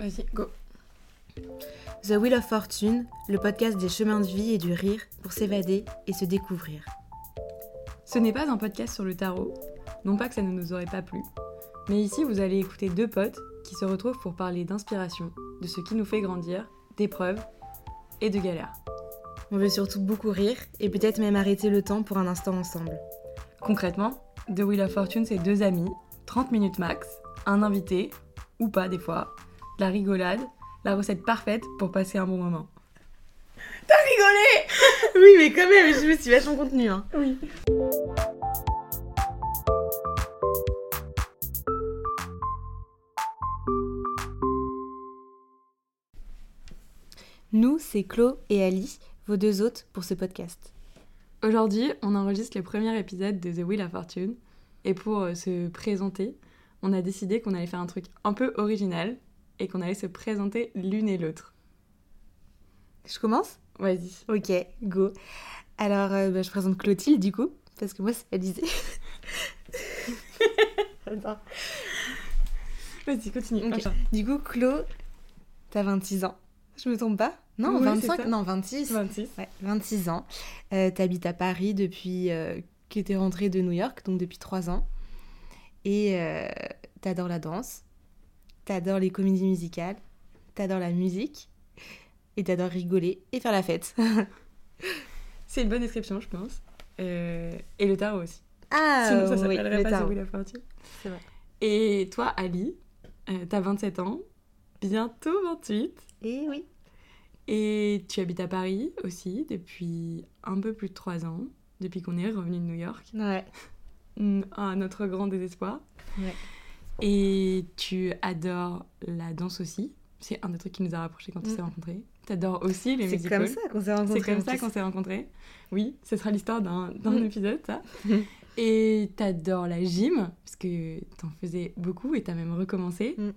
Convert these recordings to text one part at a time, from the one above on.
Vas-y, go. The Wheel of Fortune, le podcast des chemins de vie et du rire pour s'évader et se découvrir. Ce n'est pas un podcast sur le tarot, non pas que ça ne nous aurait pas plu, mais ici vous allez écouter deux potes qui se retrouvent pour parler d'inspiration, de ce qui nous fait grandir, d'épreuves et de galères. On veut surtout beaucoup rire et peut-être même arrêter le temps pour un instant ensemble. Concrètement, The Wheel of Fortune, c'est deux amis, 30 minutes max, un invité, ou pas des fois, la rigolade, la recette parfaite pour passer un bon moment. T'as rigolé Oui, mais quand même, je me suis vachement contenu. Hein. Oui. Nous, c'est Chlo et Ali, vos deux hôtes pour ce podcast. Aujourd'hui, on enregistre le premier épisode de The Wheel of Fortune. Et pour euh, se présenter, on a décidé qu'on allait faire un truc un peu original et qu'on allait se présenter l'une et l'autre. Je commence? Vas-y. Ok, go. Alors, euh, bah, je présente Clotilde du coup, parce que moi, c'est Alizé. Attends. Vas-y, continue. Enfin, Du coup, Clo, t'as 26 ans. Je me trompe pas? Non, Oui, c'est 25 ça. Non, 26. 26. Ouais, 26 ans. Euh, T'habites à Paris depuis euh, que t'es rentrée de New York, donc depuis 3 ans. Et euh, t'adores la danse, t'adores les comédies musicales, t'adores la musique, et t'adores rigoler et faire la fête. C'est une bonne description, je pense. Euh, et le tarot aussi. Ah, Sinon, ça oui, le pas tarot. C'est vrai. Et toi, Ali, euh, t'as 27 ans, bientôt 28. Et oui. Et tu habites à Paris aussi depuis un peu plus de 3 ans, depuis qu'on est revenu de New York. Ouais. À notre grand désespoir. Ouais. Et tu adores la danse aussi. C'est un des trucs qui nous a rapprochés quand on Mm. s'est rencontrés. T'adores aussi les C'est musicals. comme ça qu'on s'est rencontrés. C'est comme ça qu'on s'est rencontrés. Oui, ce sera l'histoire d'un d'un Mm. épisode, ça. Mm. Et t'adores la gym, parce que t'en faisais beaucoup et t'as même recommencé Mm.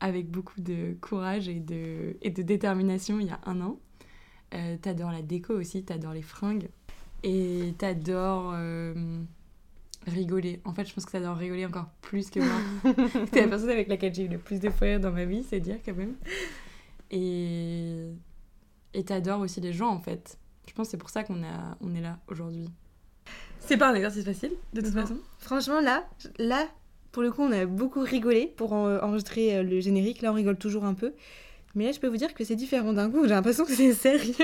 avec beaucoup de courage et de, et de détermination il y a un an. Euh, t'adores la déco aussi, t'adores les fringues. Et t'adores euh, rigoler. En fait, je pense que t'adores rigoler encore plus que moi. T'es la personne avec laquelle j'ai eu le plus de frères dans ma vie, c'est dire quand même. Et et t'adores aussi les gens en fait. Je pense que c'est pour ça qu'on a, on est là aujourd'hui. C'est pas un exercice facile, de toute Non. façon. Franchement, là, là, pour le coup, on a beaucoup rigolé pour en- enregistrer euh, le générique. Là, on rigole toujours un peu. Mais là, je peux vous dire que c'est différent d'un coup. J'ai l'impression que c'est sérieux.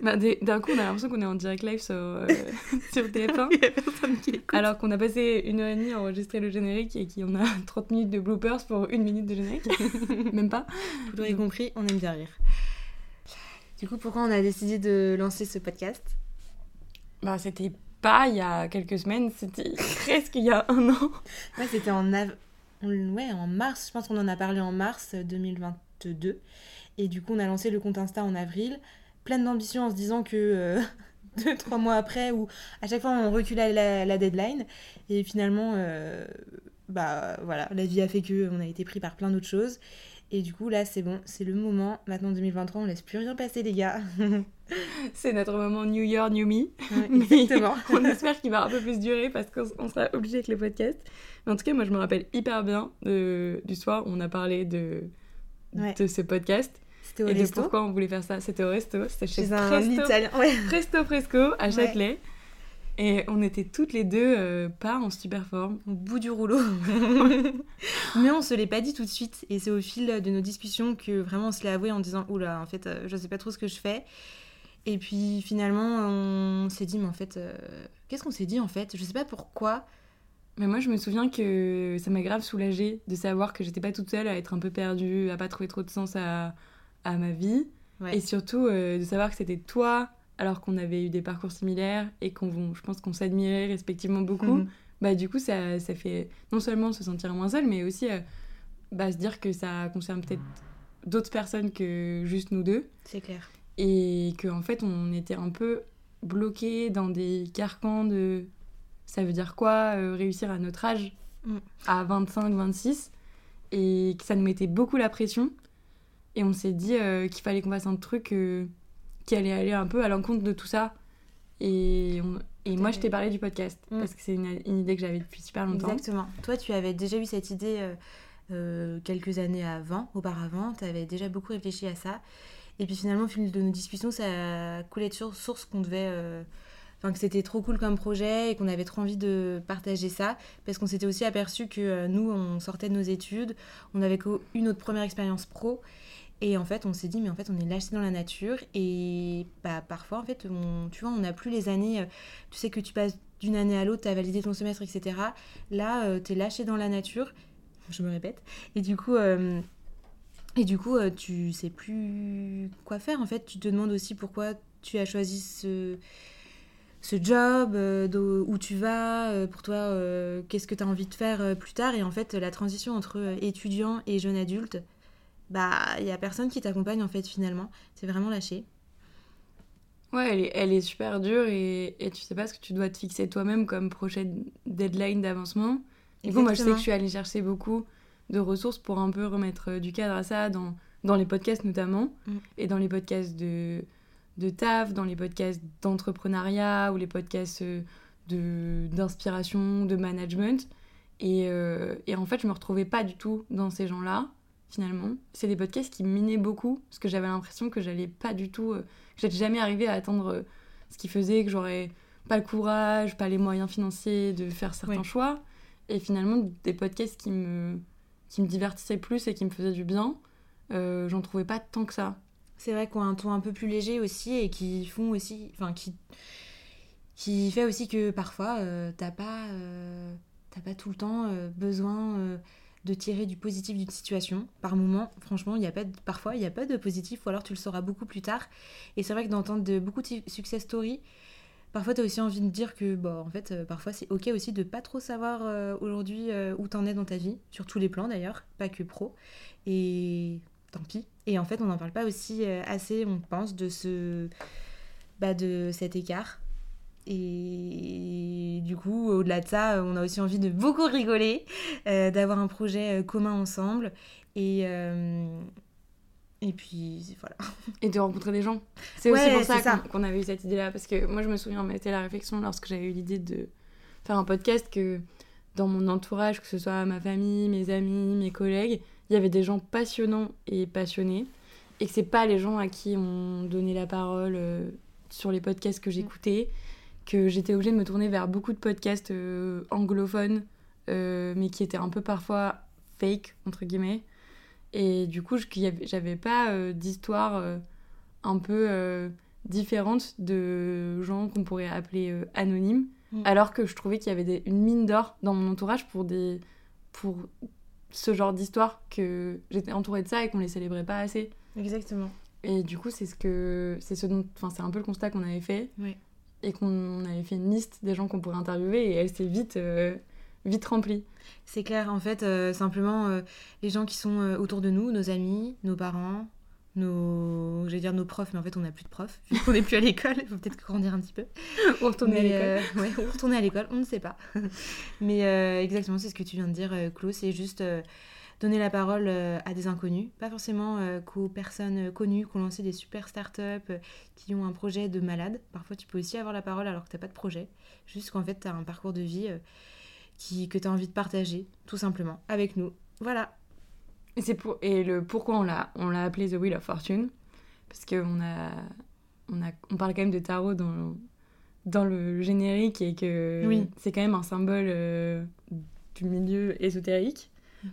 Bah, D'un coup, on a l'impression qu'on est en direct live sur, euh, sur TF1. Il y a personne qui écoute. Alors qu'on a passé une heure et demie à enregistrer le générique et qu'on a 30 minutes de bloopers pour une minute de générique. Même pas. Vous l'aurez compris, on aime bien rire. Du coup, pourquoi on a décidé de lancer ce podcast? Bah, c'était pas il y a quelques semaines, c'était presque il y a un an. Ouais, c'était en, av- ouais, en mars. Je pense qu'on en a parlé en mars 2022. Et du coup, on a lancé le compte Insta en avril, plein d'ambition en se disant que euh, deux, trois mois après, ou à chaque fois on reculait la, la deadline. Et finalement, euh, bah voilà, la vie a fait que on a été pris par plein d'autres choses. Et du coup, là, c'est bon, c'est le moment. Maintenant, 2023, on laisse plus rien passer, les gars. C'est notre moment New Year, New Me. Ouais, Exactement. on espère qu'il va un peu plus durer parce qu'on on sera obligé avec les podcasts. Mais en tout cas, moi, je me rappelle hyper bien de, du soir où on a parlé de, Ouais. de ce podcast C'était au et de resto. pourquoi on voulait faire ça. C'était au resto, c'était chez Chez un Presto, italien. Ouais. Presto Fresco à. Châtelet. Et on était toutes les deux euh, pas en super forme. au bout du rouleau. Mais on se l'est pas dit tout de suite. Et c'est au fil de nos discussions que vraiment on se l'est avoué en disant Oula, en fait, euh, je sais pas trop ce que je fais. Et puis finalement, on s'est dit Mais en fait, euh, qu'est-ce qu'on s'est dit en fait? Je sais pas pourquoi. Mais moi, je me souviens que ça m'a grave soulagée de savoir que j'étais pas toute seule à être un peu perdue, à pas trouver trop de sens à, à ma vie. Ouais. Et surtout euh, de savoir que c'était toi, alors qu'on avait eu des parcours similaires et qu'on, je pense qu'on s'admirait respectivement beaucoup. Mhm. Bah, du coup, ça, ça fait non seulement se sentir moins seul, mais aussi euh, bah, se dire que ça concerne peut-être d'autres personnes que juste nous deux. C'est clair. Et qu'en en fait, on était un peu bloqués dans des carcans de ça veut dire quoi euh, réussir à notre âge, Mm. à 25, 26, et que ça nous mettait beaucoup la pression. Et on s'est dit euh, qu'il fallait qu'on fasse un truc euh, qui allait aller un peu à l'encontre de tout ça. Et, on- et moi, je t'ai parlé du podcast, Mm. parce que c'est une, une idée que j'avais depuis super longtemps. Exactement. Toi, tu avais déjà eu cette idée quelques années avant, auparavant. Tu avais déjà beaucoup réfléchi à ça. Et puis finalement, au fil de nos discussions, ça coulait de source qu'on devait. Euh, Enfin, que c'était trop cool comme projet et qu'on avait trop envie de partager ça. Parce qu'on s'était aussi aperçu que euh, nous, on sortait de nos études, on avait eu notre première expérience pro. Et en fait, on s'est dit, mais en fait, on est lâché dans la nature. Et bah, parfois, en fait, tu vois, on n'a plus les années. euh, Tu sais que tu passes d'une année à l'autre, tu as validé ton semestre, etc. Là, tu es lâché dans la nature. Je me répète. Et du coup, euh, et du coup euh, tu sais plus quoi faire. En fait, tu te demandes aussi pourquoi tu as choisi ce, ce job, euh, où tu vas, euh, pour toi, euh, qu'est-ce que tu as envie de faire plus tard. Et en fait, la transition entre étudiant et jeune adulte, bah, il y a personne qui t'accompagne, en fait, finalement. C'est vraiment lâché. Ouais, elle est, elle est super dure et, et tu sais pas ce que tu dois te fixer toi-même comme prochaine deadline d'avancement. Du coup, moi, je sais que je suis allée chercher beaucoup de ressources pour un peu remettre du cadre à ça dans, dans les podcasts notamment, Mm. et dans les podcasts de, de taf, dans les podcasts d'entrepreneuriat ou les podcasts euh, de- d'inspiration, de, management. Et, euh, et en fait, je me retrouvais pas du tout dans ces gens-là, finalement. C'est des podcasts qui minaient beaucoup, parce que j'avais l'impression que j'allais pas du tout... euh, que j'étais jamais arrivée à atteindre euh, ce qui faisait que j'aurais pas le courage, pas les moyens financiers de faire certains Ouais. choix. Et finalement, des podcasts qui me, qui me divertissaient plus et qui me faisaient du bien, euh, j'en trouvais pas tant que ça. C'est vrai qu'on a un ton un peu plus léger aussi et qui font aussi. Enfin, qui. qui fait aussi que parfois, euh, t'as pas. euh, pas tout le temps euh, besoin de tirer du positif d'une situation. Par moment, franchement, il y a pas parfois, il n'y a pas de positif ou alors tu le sauras beaucoup plus tard. Et c'est vrai que d'entendre de, beaucoup de su- success stories, parfois tu as aussi envie de dire que, bon, en fait, parfois c'est ok aussi de pas trop savoir aujourd'hui où t'en es dans ta vie, sur tous les plans d'ailleurs, pas que pro. Et tant pis. Et en fait, on n'en parle pas aussi euh, assez, on pense, de ce. Bah, de cet écart. Et du coup, au-delà de ça, on a aussi envie de beaucoup rigoler, euh, d'avoir un projet euh, commun ensemble. Et, euh, et puis, voilà. Et de rencontrer des gens. C'est Ouais, aussi pour ça qu'on avait eu cette idée-là. Parce que moi, je me souviens, mais c'était la réflexion lorsque j'avais eu l'idée de faire un podcast que dans mon entourage, que ce soit ma famille, mes amis, mes collègues, il y avait des gens passionnants et passionnés. Et que c'est pas les gens à qui on donnait la parole euh, sur les podcasts que j'écoutais. Que j'étais obligée de me tourner vers beaucoup de podcasts euh, anglophones, euh, mais qui étaient un peu parfois fake, entre guillemets. Et du coup, j'avais pas d'histoire un peu différente de gens qu'on pourrait appeler anonymes, Mm. alors que je trouvais qu'il y avait des- une mine d'or dans mon entourage pour, des, pour ce genre d'histoire, que j'étais entourée de ça et qu'on les célébrait pas assez. Exactement. Et du coup, c'est ce que c'est ce dont, enfin, c'est un peu le constat qu'on avait fait Oui. et qu'on avait fait une liste des gens qu'on pourrait interviewer et elle s'est vite, euh, vite remplie. C'est clair, en fait, euh, simplement euh, les gens qui sont autour de nous, nos amis, nos parents, nos. J'allais dire nos profs, mais en fait, on n'a plus de profs, vu qu'on n'est plus à l'école, il faut peut-être grandir un petit peu. On retournait à l'école. euh, ouais, ou retourner à l'école, on ne sait pas. Mais euh, exactement, c'est ce que tu viens de dire, euh, Claude, c'est juste euh, donner la parole euh, à des inconnus, pas forcément euh, qu'aux personnes euh, connues qui ont lancé des super startups, euh, qui ont un projet de malade. Parfois, tu peux aussi avoir la parole alors que tu n'as pas de projet, juste qu'en fait, tu as un parcours de vie euh, qui, que tu as envie de partager, tout simplement, avec nous. Voilà. Et, c'est pour... et le pourquoi on l'a, on l'a appelé The Wheel of Fortune Parce qu'on a... On, a... on parle quand même de tarot dans, dans le générique et que Oui. c'est quand même un symbole euh, du milieu ésotérique.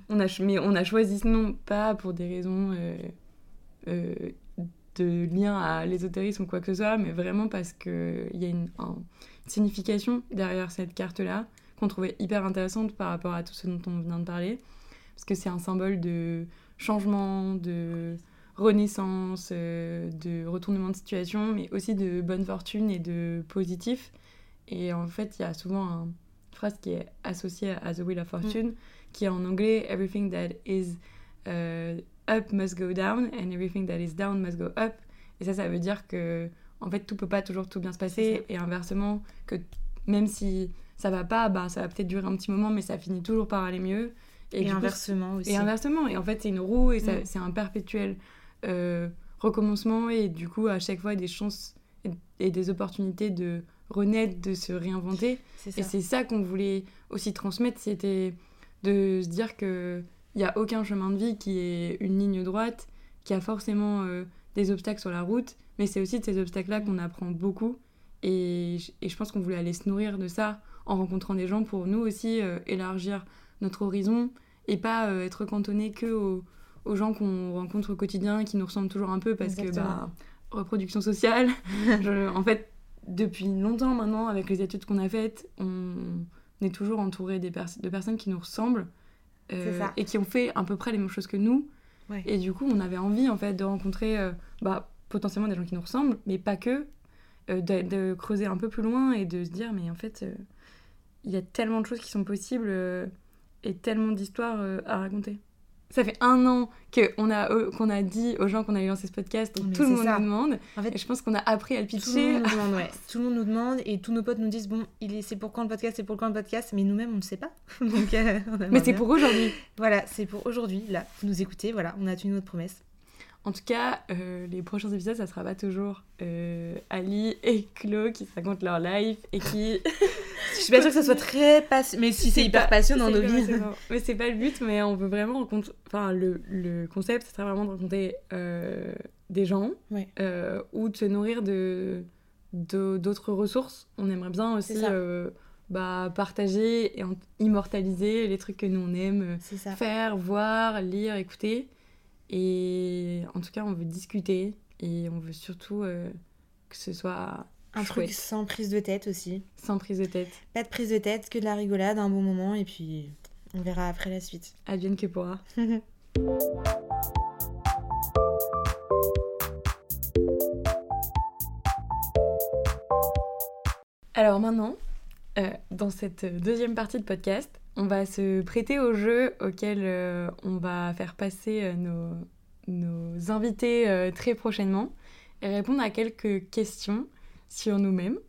On a... Mais on a choisi ce nom pas pour des raisons euh, euh, de lien à l'ésotérisme ou quoi que ce soit, mais vraiment parce qu'il y a une, un- une signification derrière cette carte-là qu'on trouvait hyper intéressante par rapport à tout ce dont on vient de parler parce que c'est un symbole de changement, de renaissance, euh, de retournement de situation, mais aussi de bonne fortune et de positif. Et en fait, il y a souvent un- une phrase qui est associée à The Wheel of Fortune, qui est en anglais Everything that is euh, up must go down, and everything that is down must go up. Et ça, ça veut dire que en fait, tout peut pas toujours tout bien se passer, et inversement, que même si ça va pas, bah, ça va peut-être durer un petit moment, mais ça finit toujours par aller mieux. Et, coup, inversement aussi. et inversement. Et en fait, c'est une roue et Mm. c'est un perpétuel euh, recommencement. Et du coup, à chaque fois, des chances et, et des opportunités de renaître, de se réinventer. Et c'est ça qu'on voulait aussi transmettre c'était de se dire que il n'y a aucun chemin de vie qui est une ligne droite, qui a forcément euh, des obstacles sur la route, mais c'est aussi de ces obstacles-là qu'on apprend beaucoup. Et, je- et je pense qu'on voulait aller se nourrir de ça en rencontrant des gens pour nous aussi euh, élargir notre horizon et pas euh, être cantonné que aux, aux gens qu'on rencontre au quotidien qui nous ressemblent toujours un peu parce que Exactement. bah, reproduction sociale. Je- en fait, depuis longtemps maintenant, avec les études qu'on a faites, on est toujours entouré des pers- de personnes qui nous ressemblent euh, et qui ont fait à peu près les mêmes choses que nous. Ouais. Et du coup, on avait envie en fait de rencontrer euh, bah, potentiellement des gens qui nous ressemblent, mais pas que, euh, de, de creuser un peu plus loin et de se dire mais en fait, il y a tellement de choses qui sont possibles et tellement d'histoires euh, à raconter. Ça fait un an qu'on a, euh, qu'on a dit aux gens qu'on allait lancer ce podcast, donc Mais tout le monde ça. nous demande. En fait, Et je pense qu'on a appris à le Tout le pitcher. monde nous demande, ouais. Tout le monde nous demande et tous nos potes nous disent bon, c'est pour quand le podcast, c'est pour quand le podcast, mais nous-mêmes on ne sait pas. Donc, euh, on Mais c'est pour aujourd'hui. Voilà, c'est pour aujourd'hui. Là, vous nous écoutez, voilà, on a tenu notre promesse. En tout cas, euh, les prochains épisodes, ça sera pas toujours euh, Ali et Chlo qui se racontent leur life et qui. Je suis pas sûre que ça soit très passionnant, mais si c'est hyper pas- passionnant c'est nos vies. Mais c'est pas le but, mais on veut vraiment rencontrer. Enfin, le, le concept, ce serait vraiment de rencontrer euh, des gens Ouais. ou de se nourrir de d'autres ressources. On aimerait bien aussi bah, partager et immortaliser les trucs que nous on aime faire, voir, lire, écouter. Et en tout cas, on veut discuter et on veut surtout euh, que ce soit Un chouette, truc sans prise de tête aussi. sans prise de tête. Pas de prise de tête, que de la rigolade, un bon moment, et puis on verra après la suite. Advienne que pourra. Alors maintenant, euh, dans cette deuxième partie de podcast, on va se prêter au jeu auquel euh, on va faire passer euh, nos, nos invités euh, très prochainement et répondre à quelques questions sur nous-mêmes.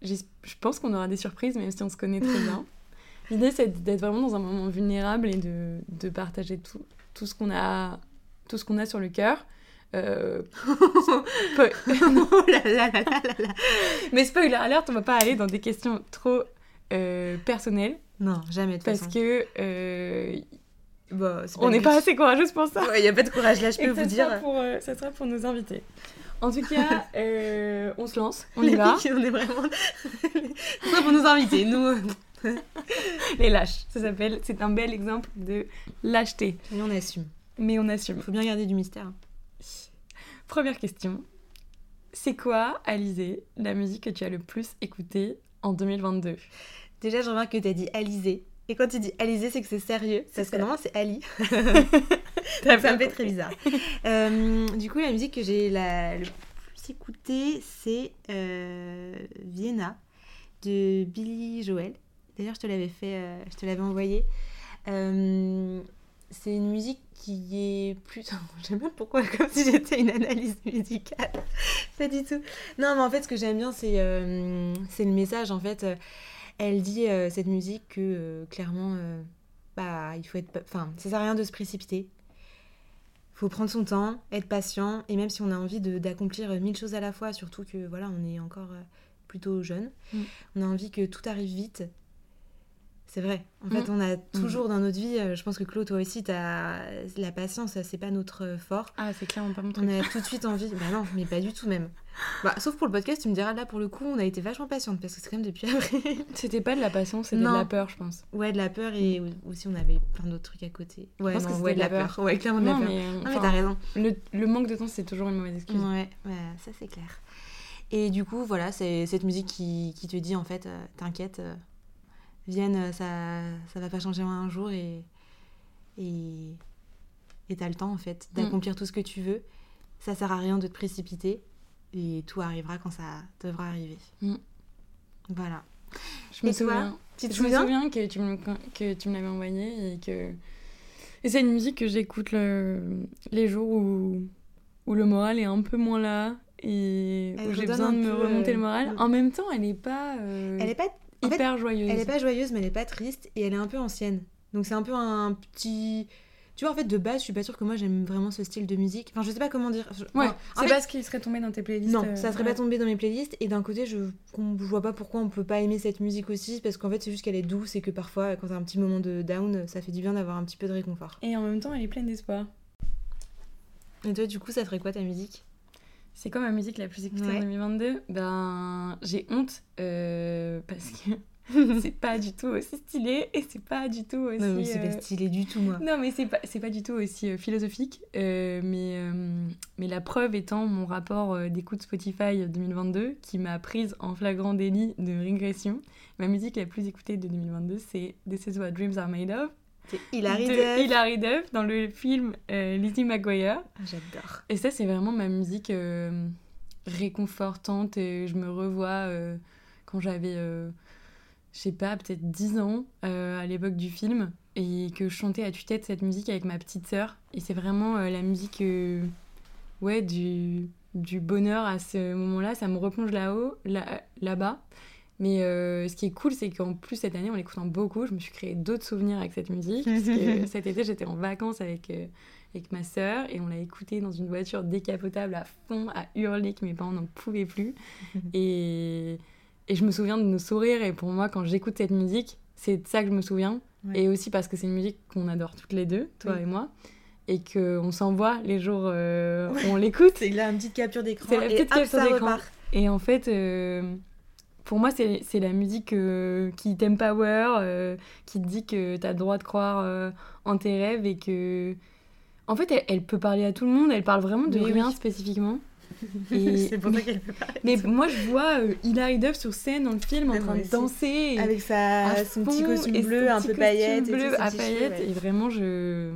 Je pense qu'on aura des surprises, même si on se connaît très bien. L'idée, c'est d'être vraiment dans un moment vulnérable et de, de partager tout, tout ce qu'on a, tout ce qu'on a sur le cœur. Euh, peu- oh là là là là là là. mais spoiler alert, on va pas aller dans des questions trop euh, personnelles Non, jamais de parce façon. que euh, Bon, c'est on n'est pas assez courageuse pour ça. Il n'y a pas de courage là, je peux que vous ça sera dire. pour, euh, ça sera pour nos invités. En tout cas, euh, on se lance, on y Les va. filles, on est vraiment. C'est pour nous inviter. Nous, Les lâches, ça s'appelle. C'est un bel exemple de lâcheté, nous, on assume. mais on assume. Faut bien garder du mystère. Première question. C'est quoi, Alizé, la musique que tu as le plus écoutée en 2022 Déjà, je remarque que tu as dit Alizé. Et quand tu dis Alizé, c'est que c'est sérieux. Parce que normalement, c'est Ali. Ça pas me fait très bizarre. Euh, du coup, la musique que j'ai la... le plus écoutée, c'est euh, Vienna de Billy Joel. D'ailleurs, je te l'avais fait, euh, je te l'avais envoyé. C'est une musique qui est plus. Je sais même pourquoi, comme si j'étais une analyse musicale. Pas du tout. Non, mais en fait, ce que j'aime bien, c'est c'est le message. En fait, elle dit euh, cette musique que euh, clairement, euh, bah, il faut être. Enfin, ça sert à rien de se précipiter. faut prendre son temps, être patient, et même si on a envie d'accomplir mille choses à la fois, surtout que voilà, on est encore plutôt jeune, Mm. on a envie que tout arrive vite. C'est vrai. En fait, Mm. on a toujours dans notre vie, euh, je pense que Claude, toi aussi, as la patience, c'est pas notre euh, fort. Ah, c'est clairement pas mon On truc. a tout de suite envie. Bah non, mais pas du tout même. Bah, sauf pour le podcast, tu me diras là pour le coup, on a été vachement patiente parce que c'est quand même depuis avril. C'était pas de la patience, c'était de la peur, je pense. ouais, de la peur et aussi on avait plein d'autres trucs à côté. Ouais, pense non, que ouais, de la peur. Ouais, clairement de la peur. mais, Non, mais t'as raison. le, le manque de temps, c'est toujours une mauvaise excuse. Ouais, ouais, ça c'est clair. Et du coup, voilà, c'est cette musique qui, qui te dit en fait, euh, t'inquiète, euh, Vienne, euh, ça, ça va pas changer en un jour et et et t'as le temps en fait Mm. d'accomplir tout ce que tu veux. Ça sert à rien de te précipiter et tout arrivera quand ça devra arriver. Mm. Voilà. Je me Et toi souviens. Tu te je me souviens souviens que tu me, que tu me l'avais envoyé et que. Et c'est une musique que j'écoute le- les jours où, où le moral est un peu moins là et où j'ai besoin de me remonter le moral. En même temps, elle est pas euh, Elle est pas fait, hyper joyeuse. Elle est pas joyeuse, mais elle est pas triste et elle est un peu ancienne. Donc c'est un peu un petit Tu vois, en fait, de base, je suis pas sûre que moi j'aime vraiment ce style de musique. Enfin, je sais pas comment dire. Je- Ouais, enfin, c'est fait, pas ce qui serait tombé dans tes playlists. Non, euh, ça serait ouais. pas tombé dans mes playlists. Et d'un côté, je, je vois pas pourquoi on peut pas aimer cette musique aussi. Parce qu'en fait, c'est juste qu'elle est douce et que parfois, quand t'as un petit moment de down, ça fait du bien d'avoir un petit peu de réconfort. Et en même temps, elle est pleine d'espoir. Et toi, du coup, ça serait quoi ta musique? C'est quoi ma musique la plus écoutée Ouais. en 2022 Ben, j'ai honte euh, parce que c'est pas du tout aussi stylé et c'est pas du tout aussi. Non, mais c'est euh, pas stylé du tout, moi. Non, mais c'est pas, c'est pas du tout aussi euh, philosophique. euh, mais, euh, mais la preuve étant mon rapport euh, d'écoute Spotify 2022 qui m'a prise en flagrant délit de régression. Ma musique la plus écoutée de 2022, c'est This is what dreams are made of. C'est Hilary de Duff. Hilary Duff dans le film euh, Lizzie McGuire. Ah, J'adore. Et ça, c'est vraiment ma musique euh, réconfortante. Et je me revois euh, quand j'avais, je sais pas, peut-être 10 ans à l'époque du film. Et que je chantais à tue-tête cette musique avec ma petite sœur. Et c'est vraiment la musique ouais, du, du bonheur à ce moment-là. Ça me replonge là-haut, là- là-bas. Mais euh, ce qui est cool, c'est qu'en plus, cette année, en l'écoutant beaucoup, je me suis créé d'autres souvenirs avec cette musique. Parce que cet été, j'étais en vacances avec, euh, avec ma sœur et on l'a écoutée dans une voiture décapotable à fond, à hurler que mes parents n'en pouvaient plus. et, et je me souviens de nos sourires. Et pour moi, quand j'écoute cette musique, c'est de ça que je me souviens. Ouais. Et aussi parce que c'est une musique qu'on adore toutes les deux, toi Oui. et moi. Et qu'on s'envoie les jours euh, où on l'écoute. C'est une petite capture d'écran. C'est la et petite hop, capture d'écran. Et en fait, euh, pour moi, c'est la musique euh, qui t'empower, euh, qui te dit que tu as le droit de croire euh, en tes rêves et que. En fait, elle, elle peut parler à tout le monde, elle parle vraiment de rien oui. spécifiquement. Et- c'est pour ça qu'elle peut pas. Mais moi, je vois euh, Hilary Duff sur scène dans le film en train de danser. et- Avec sa, son petit costume et bleu, un peu et tout, bleu ses à paillettes. ouais. Et vraiment, je,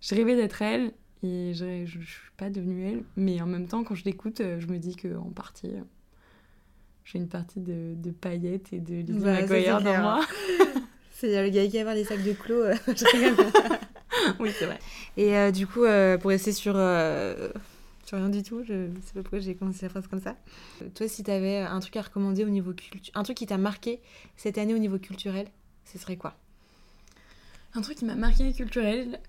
je rêvais d'être elle. Et je, je suis pas devenue elle. Mais en même temps, quand je l'écoute, je me dis qu'en partie, j'ai une partie de, de paillettes et de Lizzie Bah, McGuire dans moi. C'est le gars qui a les sacs de clos. euh, oui, c'est vrai. Et euh, du coup, euh, pour rester sur, sur rien du tout, je sais pas pourquoi j'ai commencé la phrase comme ça. Toi, si t'avais un truc à recommander au niveau culture, un truc qui t'a marqué cette année au niveau culturel, ce serait quoi? Un truc qui m'a marqué culturel.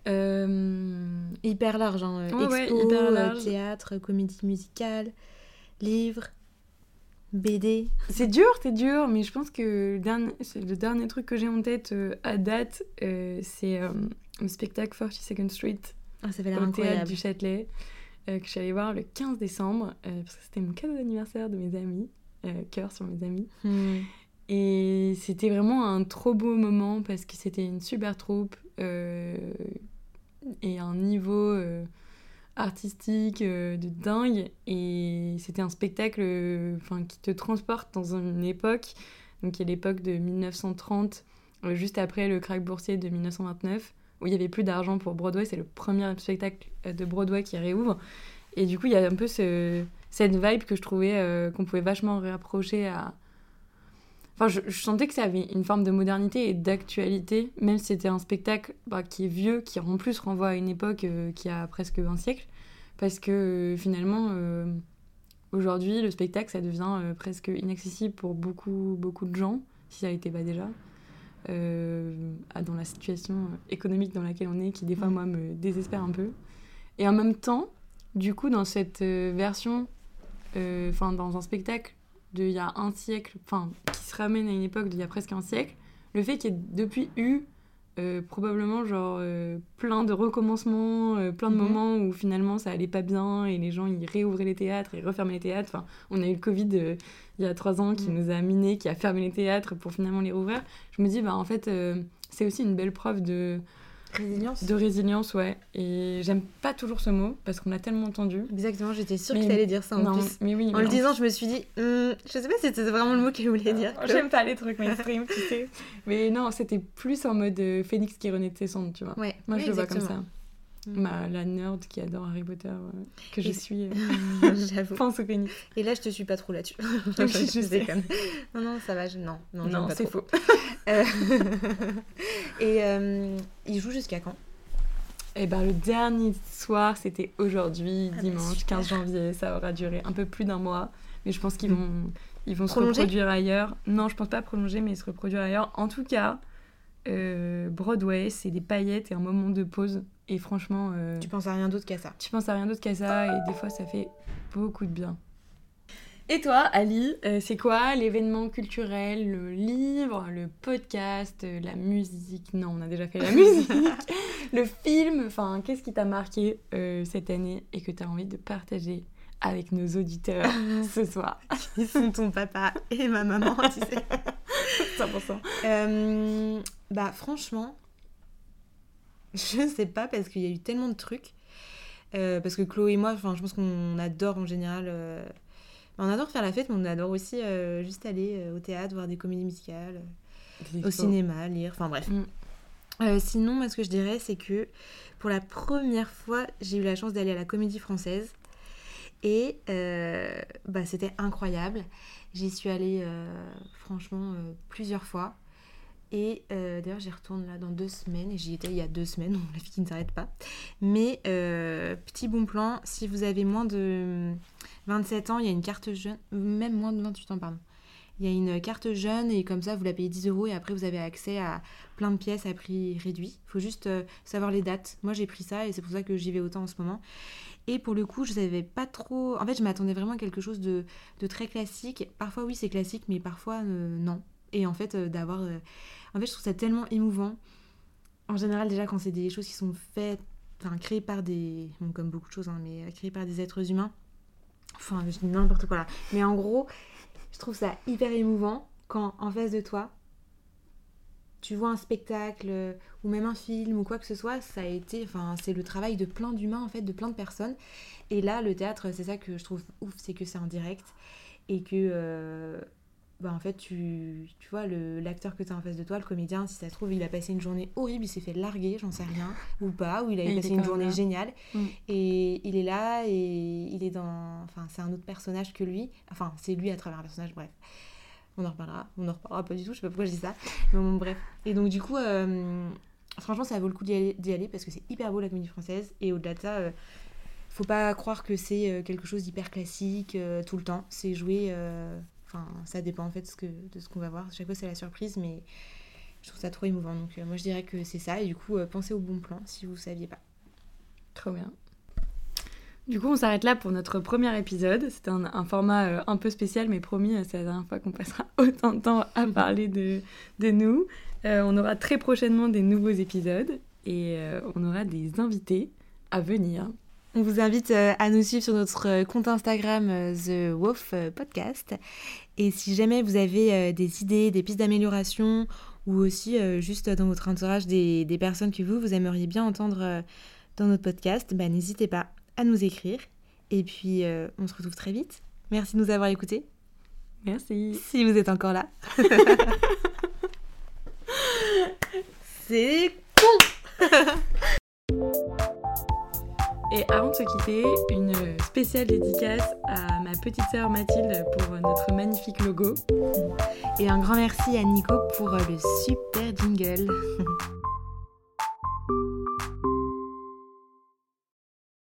Hyper large, hein. Ouais, ouais, Expo, hyper euh, large. théâtre, comédie musicale, livre, BD. C'est dur, c'est dur, mais je pense que le dernier, c'est le dernier truc que j'ai en tête euh, à date, euh, c'est euh, le spectacle 42nd Street Ah, ça fait au théâtre incroyable. du Châtelet que je suis allée voir le 15 décembre parce que c'était mon cadeau d'anniversaire de mes amis, cœur sur mes amis. Hmm. Et c'était vraiment un trop beau moment parce que c'était une super troupe et un niveau artistique euh, de dingue. Et c'était un spectacle euh, enfin, qui te transporte dans une époque, donc qui est l'époque de 1930, euh, juste après le krach boursier de 1929, où il n'y avait plus d'argent pour Broadway. C'est le premier spectacle de Broadway qui réouvre. Et du coup, il y a un peu ce, cette vibe que je trouvais qu'on pouvait vachement rapprocher à, Enfin, je, je sentais que ça avait une forme de modernité et d'actualité, même si c'était un spectacle bah, qui est vieux, qui en plus renvoie à une époque euh, qui a presque un siècle. Parce que euh, finalement, euh, aujourd'hui, le spectacle, ça devient euh, presque inaccessible pour beaucoup, beaucoup de gens, si ça l'était pas déjà. dans la situation économique dans laquelle on est, qui des fois, Mm. moi, me désespère un peu. Et en même temps, du coup, dans cette version, enfin, dans un spectacle d'il y a un siècle, enfin, qui se ramène à une époque d'il y a presque un siècle, le fait qu'il y ait depuis eu euh, probablement genre euh, plein de recommencements, euh, plein de Mhm. moments où finalement ça allait pas bien et les gens ils réouvraient les théâtres, ils refermaient les théâtres. Enfin, on a eu le Covid il y a trois ans qui Mhm. nous a minés, qui a fermé les théâtres pour finalement les rouvrir. Je me dis bah en fait c'est aussi une belle preuve de, Résilience. de résilience, ouais. Et j'aime pas toujours ce mot parce qu'on l'a tellement entendu. Exactement, j'étais sûre Mais- que t'allais dire ça en non, plus. mais oui. En le disant, je me suis dit, Hmm, je sais pas si c'était vraiment le mot qu'elle voulait dire. Oh, J'aime pas les trucs mainstream, tu sais. Mais non, c'était plus en mode euh, Phoenix qui renaît de ses cendres, tu vois. Ouais, Moi, oui, je le vois comme ça. Mm. Ma, la nerd qui adore Harry Potter, euh, que je Et- suis, euh, J'avoue. pense au Phoenix. Et là, je te suis pas trop là-dessus. Je sais. Non, non, ça va. je- Non, non, Non, c'est faux. Euh, Et euh, il joue jusqu'à quand? Et ben, le dernier soir, c'était aujourd'hui, Ah bah, dimanche super. 15 janvier. Ça aura duré un peu plus d'un mois. Mais je pense qu'ils vont, ils vont se reproduire ailleurs. Non, je pense pas prolonger, mais se reproduire ailleurs. En tout cas, euh, Broadway, c'est des paillettes et un moment de pause. Et franchement, euh, Tu penses à rien d'autre qu'à ça. tu penses à rien d'autre qu'à ça et des fois ça fait beaucoup de bien. Et toi, Ali, euh, c'est quoi l'événement culturel, le livre, le podcast, la musique? Non, on a déjà fait la musique. le film, enfin, qu'est-ce qui t'a marqué cette année et que tu as envie de partager avec nos auditeurs ce soir? Ils sont ton papa et ma maman, tu sais. 100%. Euh, bah franchement, je sais pas parce qu'il y a eu tellement de trucs. Euh, parce que Chloé et moi, enfin, je pense qu'on adore en général. euh, On adore faire la fête, mais on adore aussi juste aller au théâtre, voir des comédies musicales, au cinéma, lire, enfin bref. Mm. Sinon, moi, ce que je dirais, c'est que pour la première fois, j'ai eu la chance d'aller à la comédie française. Et euh, bah, c'était incroyable. J'y suis allée, euh, franchement, euh, plusieurs fois. Et d'ailleurs, j'y retourne là dans deux semaines. Et j'y étais il y a deux semaines, la fille qui ne s'arrête pas. Mais petit bon plan, si vous avez moins de 27 ans, il y a une carte jeune, même moins de 28 ans, pardon. Il y a une carte jeune et comme ça, vous la payez 10 euros et après, vous avez accès à plein de pièces à prix réduit. Il faut juste savoir les dates. Moi, j'ai pris ça et c'est pour ça que j'y vais autant en ce moment. Et pour le coup, je savais pas trop. En fait, je m'attendais vraiment à quelque chose de, de très classique. Parfois, oui, c'est classique, mais parfois, euh, non. Et en fait, euh, d'avoir. euh, En fait, je trouve ça tellement émouvant. En général, déjà, quand c'est des choses qui sont faites, enfin, créées par des. Comme beaucoup de choses, hein, mais créées par des êtres humains. Enfin, je dis n'importe quoi là. Mais en gros, je trouve ça hyper émouvant quand en face de toi, tu vois un spectacle euh, ou même un film ou quoi que ce soit, ça a été, enfin, c'est le travail de plein d'humains en fait, de plein de personnes. Et là, le théâtre, c'est ça que je trouve ouf, c'est que c'est en direct et que, euh, bah, en fait, tu, tu vois, le- l'acteur que tu as en face de toi, le comédien, si ça se trouve, il a passé une journée horrible, il s'est fait larguer, j'en sais rien, ou pas, ou il a il passé une journée là. géniale. Mm. Et il est là et il est dans, enfin, c'est un autre personnage que lui. Enfin, c'est lui à travers un personnage. Bref. On en reparlera, on en reparlera pas du tout, je sais pas pourquoi je dis ça. Mais bon, bref. Et donc, du coup, euh, franchement, ça vaut le coup d'y aller, parce que c'est hyper beau la comédie française. Et au-delà de ça, euh, faut pas croire que c'est euh, quelque chose d'hyper classique euh, tout le temps. C'est joué, enfin, ça dépend en fait de ce, de ce qu'on va voir. Chaque fois, c'est la surprise, mais je trouve ça trop émouvant. Donc, moi, je dirais que c'est ça. Et du coup, pensez au bon plan si vous saviez pas. Trop bien. Du coup, on s'arrête là pour notre premier épisode. C'était un, format euh, un peu spécial, mais promis, euh, c'est la dernière fois qu'on passera autant de temps à parler de, de nous. Euh, on aura très prochainement des nouveaux épisodes et on aura des invités à venir. On vous invite à nous suivre sur notre compte Instagram The Wolf Podcast. Et si jamais vous avez des idées, des pistes d'amélioration ou aussi juste dans votre entourage des, des personnes que vous, vous aimeriez bien entendre dans notre podcast, bah, n'hésitez pas à nous écrire. Et puis, euh, on se retrouve très vite. Merci de nous avoir écoutés. Merci. Si vous êtes encore là. C'est Et avant de se quitter, une spéciale dédicace à ma petite sœur Mathilde pour notre magnifique logo. Et un grand merci à Nico pour le super jingle.